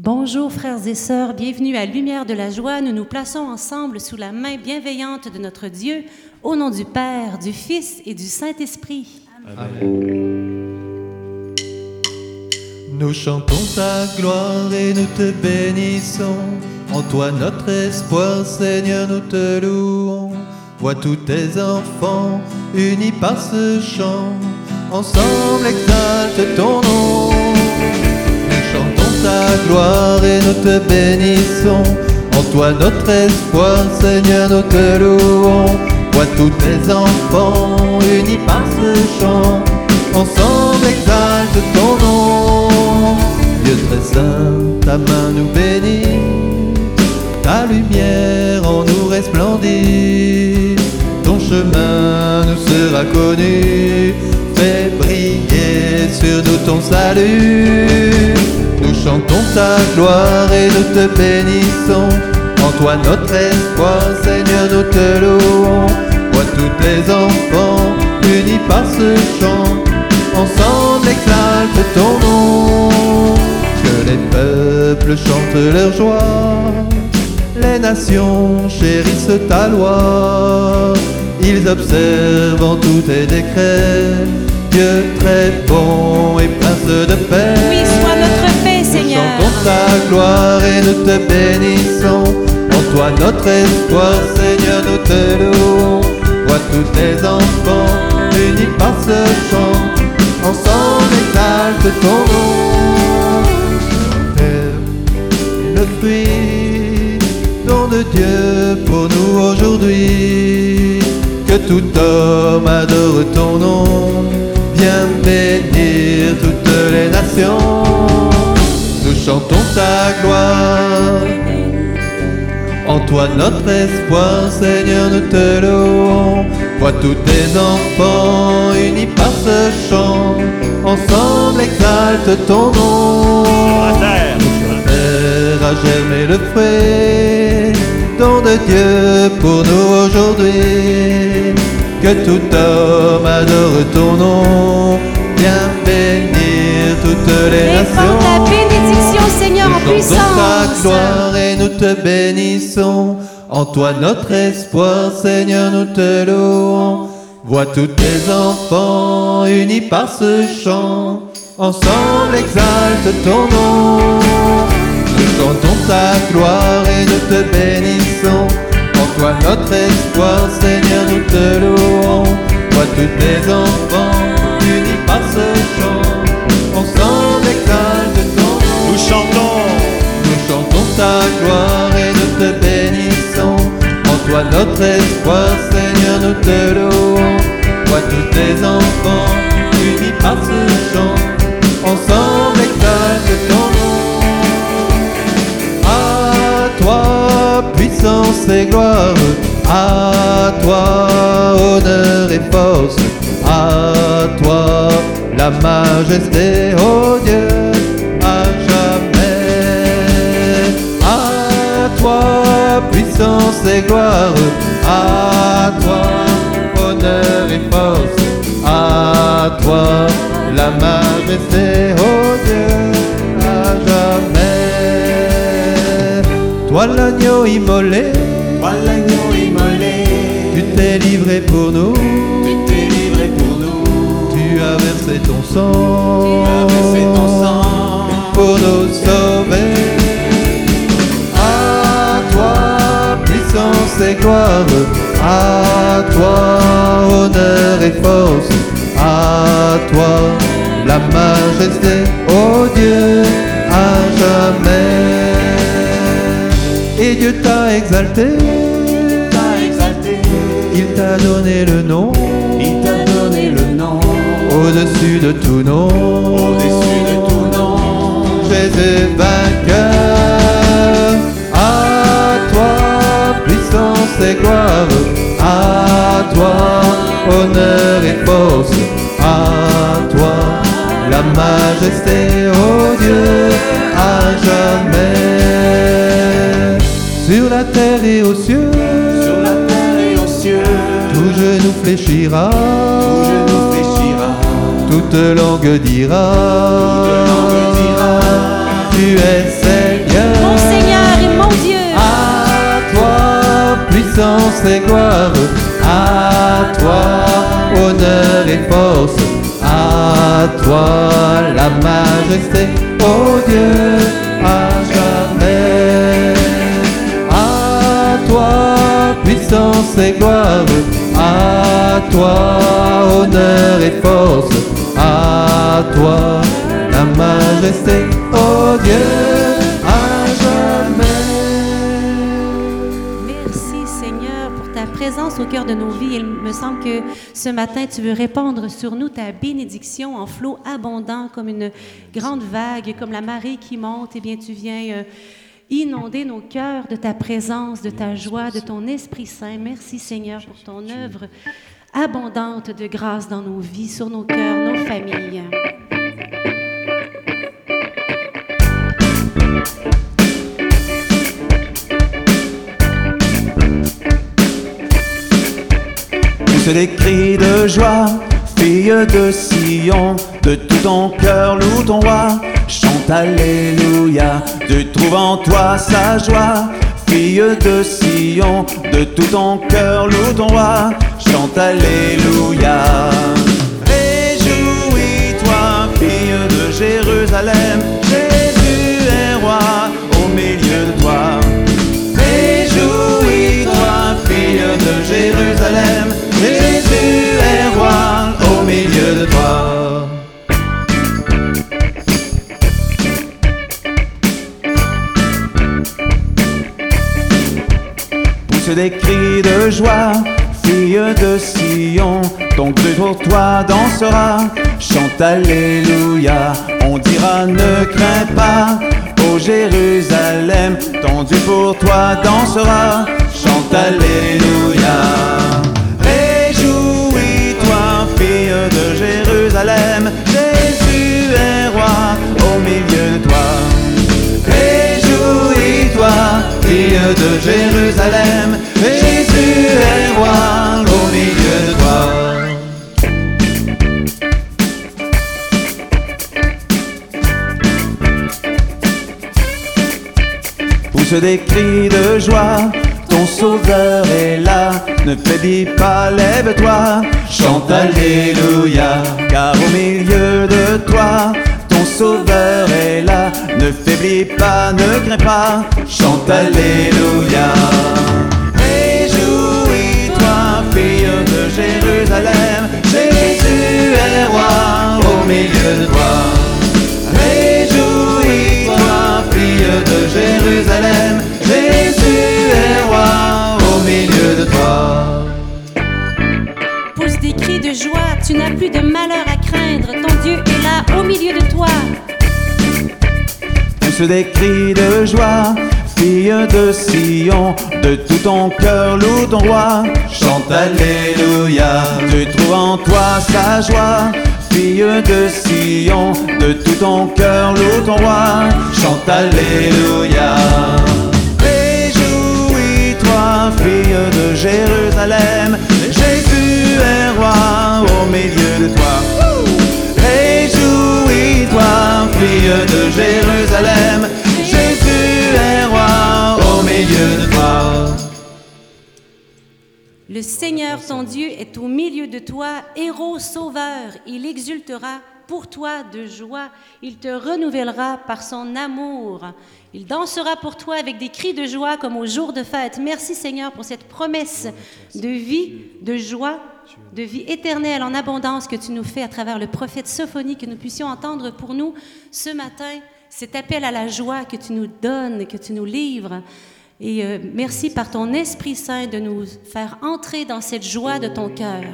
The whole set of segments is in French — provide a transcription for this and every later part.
Bonjour frères et sœurs, bienvenue à Lumière de la joie. Nous nous plaçons ensemble sous la main bienveillante de notre Dieu, au nom du Père, du Fils et du Saint-Esprit. Nous chantons ta gloire et nous te bénissons. En toi notre espoir, Seigneur, nous te louons. Vois tous tes enfants unis par ce chant. Ensemble exalte ton nom. Gloire et nous te bénissons. En toi notre espoir, Seigneur, nous te louons. Vois tous tes enfants unis par ce chant. Ensemble exalte ton nom. Dieu très saint, ta main nous bénit. Ta lumière en nous resplendit. Ton chemin nous sera connu. Fais briller sur nous ton salut. Chantons ta gloire et nous te bénissons. En toi notre espoir, Seigneur, nous te louons. Vois tous tes enfants unis par ce chant. Ensemble exalte ton nom. Que les peuples chantent leur joie. Les nations chérissent ta loi. Ils observent en tous tes décrets. Dieu très bon et prince de paix. Ta gloire et nous te bénissons. En toi notre espoir, Seigneur, nous te louons. Vois tous tes enfants unis par ce chant. Ensemble exalte ton nom. Terre, le fruit, don de Dieu pour nous aujourd'hui. Que tout homme adore ton nom. Viens bénir toutes les nations. Nous chantons gloire. En toi notre espoir, Seigneur, nous te louons. Vois tous tes enfants unis par ce chant. Ensemble exalte ton nom. Terre a germé le fruit, don de Dieu pour nous aujourd'hui. Que tout homme adore ton nom. Et nous te bénissons. En toi notre espoir, Seigneur, nous te louons. Vois tous tes enfants unis par ce chant. Ensemble exalte ton nom. Nous chantons ta gloire et nous te bénissons. En toi notre espoir, Seigneur, nous te louons. Vois tous tes enfants Notre espoir, Seigneur, nous te louons. Vois tous tes enfants unis par ce chant. Ensemble exalte ton nom. À toi, puissance et gloire. À toi, honneur et force. À toi, la majesté, ô Dieu, et gloire. À toi, honneur et force. À toi, la majesté, ô Dieu, à jamais. Toi l'agneau immolé, toi l'agneau immolé, tu t'es livré pour nous. tu t'es livré pour nous, Tu as versé ton tu sang, as versé ton sang pour nous et gloire. À toi, honneur et force. À toi, la majesté, ô Dieu, à jamais. Et Dieu t'a exalté, t'a exalté, il t'a donné le nom il t'a donné le nom, au-dessus de tout nom. au-dessus de tout nom. Jésus vainqueur, et gloire, à toi honneur et force, à toi la majesté, ô Dieu, à jamais. Sur la terre et aux cieux, Sur la terre et aux cieux, tout genou fléchira, tout genou fléchira, toute langue dira, toute langue dira, tu es puissance et gloire. À toi, honneur et force. À toi, la majesté, ô Dieu, à jamais. À toi, puissance et gloire. À toi, honneur et force. À toi, la majesté, ô Dieu, au cœur de nos vies. Il me semble que ce matin, tu veux répandre sur nous ta bénédiction en flot abondant comme une grande vague, comme la marée qui monte. Eh bien, tu viens euh, inonder nos cœurs de ta présence, de ta joie, de ton Esprit Saint. Merci Seigneur pour ton œuvre abondante de grâce dans nos vies, sur nos cœurs, nos familles. Des cris de joie, fille de Sion, de tout ton cœur loue ton roi, chante Alléluia, tu trouves en toi sa joie. Fille de Sion, de tout ton cœur loue ton roi, chante Alléluia. Réjouis-toi, fille de Jérusalem, Jésus est roi au milieu de toi. Réjouis-toi, fille de Jérusalem, Jésus est roi au milieu de toi. Pousse des cris de joie, fille de Sion, ton Dieu pour toi dansera, chante Alléluia, on dira ne crains pas, ô Jérusalem, ton Dieu pour toi dansera, chante Alléluia. Des cris de joie, ton sauveur est là, ne faiblis pas, lève-toi, chante Alléluia, car au milieu de toi, ton sauveur est là, ne faiblis pas, ne crains pas, chante Alléluia. Réjouis-toi, fille de Jérusalem, Jésus est roi au milieu de toi. De Jérusalem, Jésus est roi au milieu de toi. Pousse des cris de joie, tu n'as plus de malheur à craindre, ton Dieu est là au milieu de toi. Pousse des cris de joie, fille de Sion, de tout ton cœur loue ton roi, chante Alléluia, tu trouves en toi sa joie. Fille de Sion, de tout ton cœur loue ton roi, chante Alléluia. Réjouis-toi, fille de Jérusalem, Jésus est roi au milieu de toi. Réjouis-toi, fille de Jérusalem, Le Seigneur ton Dieu est au milieu de toi, héros sauveur. Il exultera pour toi de joie. Il te renouvellera par son amour. Il dansera pour toi avec des cris de joie comme au jour de fête. Merci Seigneur pour cette promesse de vie, de joie, de vie éternelle en abondance que tu nous fais à travers le prophète Sophonie, que nous puissions entendre pour nous ce matin cet appel à la joie que tu nous donnes, que tu nous livres. Et euh, merci par ton Esprit Saint de nous faire entrer dans cette joie de ton cœur.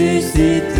Ressuscité.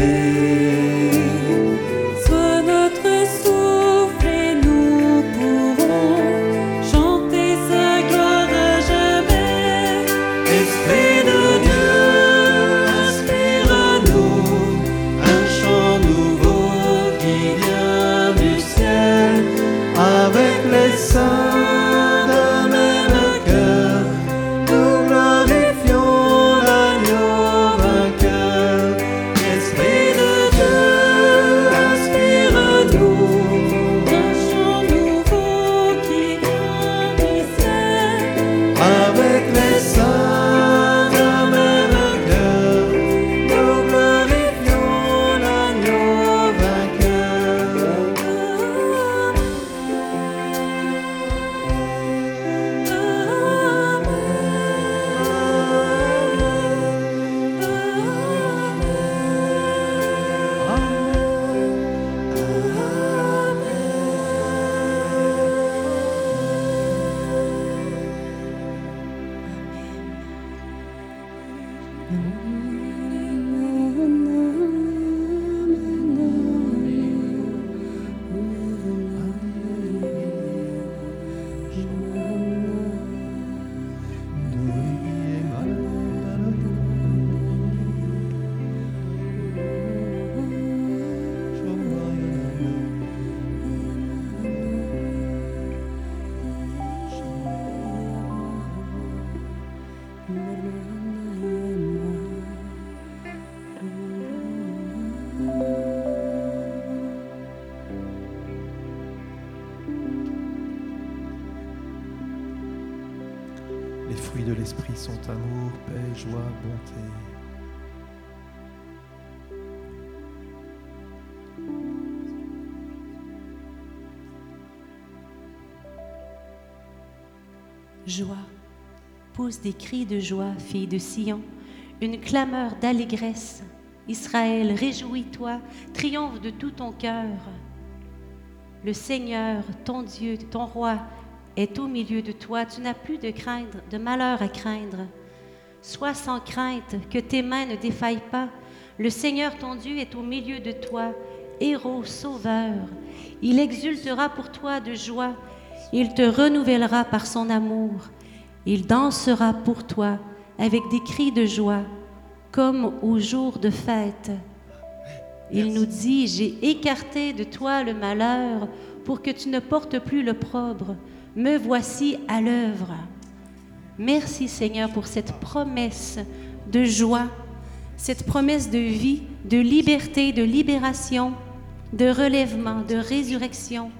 Fruits de l'esprit sont amour, paix, joie, bonté. Joie. Pousse des cris de joie, fille de Sion, une clameur d'allégresse. Israël, réjouis-toi, triomphe de tout ton cœur. Le Seigneur, ton Dieu, ton roi, est au milieu de toi. Tu n'as plus de craindre, de malheur à craindre. Sois sans crainte, que tes mains ne défaillent pas. Le Seigneur, ton Dieu, est au milieu de toi, héros, sauveur. Il exultera pour toi de joie. Il te renouvellera par son amour. Il dansera pour toi avec des cris de joie, comme au jour de fête. Il nous dit, j'ai écarté de toi le malheur pour que tu ne portes plus l'opprobre. Me voici à l'œuvre. Merci Seigneur pour cette promesse de joie, cette promesse de vie, de liberté, de libération, de relèvement, de résurrection.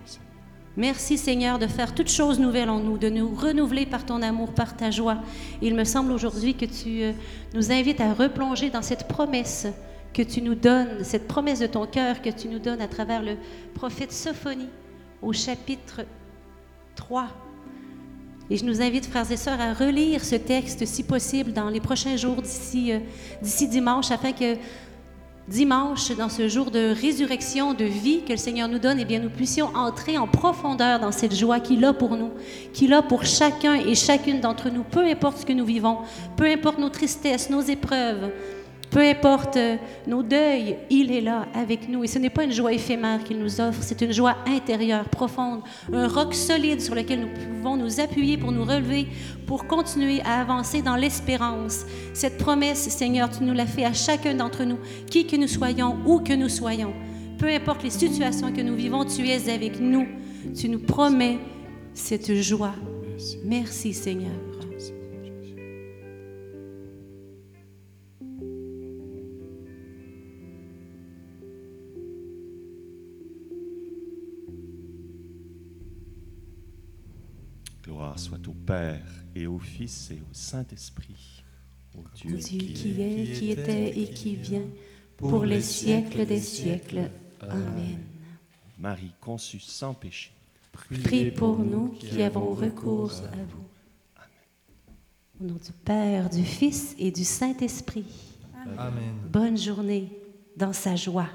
Merci Seigneur de faire toutes choses nouvelles en nous, de nous renouveler par ton amour, par ta joie. Il me semble aujourd'hui que tu euh, nous invites à replonger dans cette promesse que tu nous donnes, cette promesse de ton cœur que tu nous donnes à travers le prophète Sophonie au chapitre 3. Et je nous invite, frères et sœurs, à relire ce texte, si possible, dans les prochains jours d'ici euh, d'ici dimanche, afin que dimanche, dans ce jour de résurrection, de vie que le Seigneur nous donne, eh bien, nous puissions entrer en profondeur dans cette joie qu'il a pour nous, qu'il a pour chacun et chacune d'entre nous, peu importe ce que nous vivons, peu importe nos tristesses, nos épreuves, peu importe euh, nos deuils, il est là avec nous. Et ce n'est pas une joie éphémère qu'il nous offre, c'est une joie intérieure, profonde, un roc solide sur lequel nous pouvons nous appuyer pour nous relever, pour continuer à avancer dans l'espérance. Cette promesse, Seigneur, tu nous l'as fait à chacun d'entre nous, qui que nous soyons, où que nous soyons. Peu importe les situations que nous vivons, tu es avec nous. Tu nous promets cette joie. Merci, Seigneur. Gloire soit au Père et au Fils et au Saint-Esprit, au Dieu, Dieu qui qui est, est, qui était et qui vient, pour les siècles des siècles. Amen. Marie conçue sans péché. Prie pour nous qui avons recours à vous. Au nom du Père, du Fils et du Saint-Esprit. Amen. Bonne journée dans sa joie.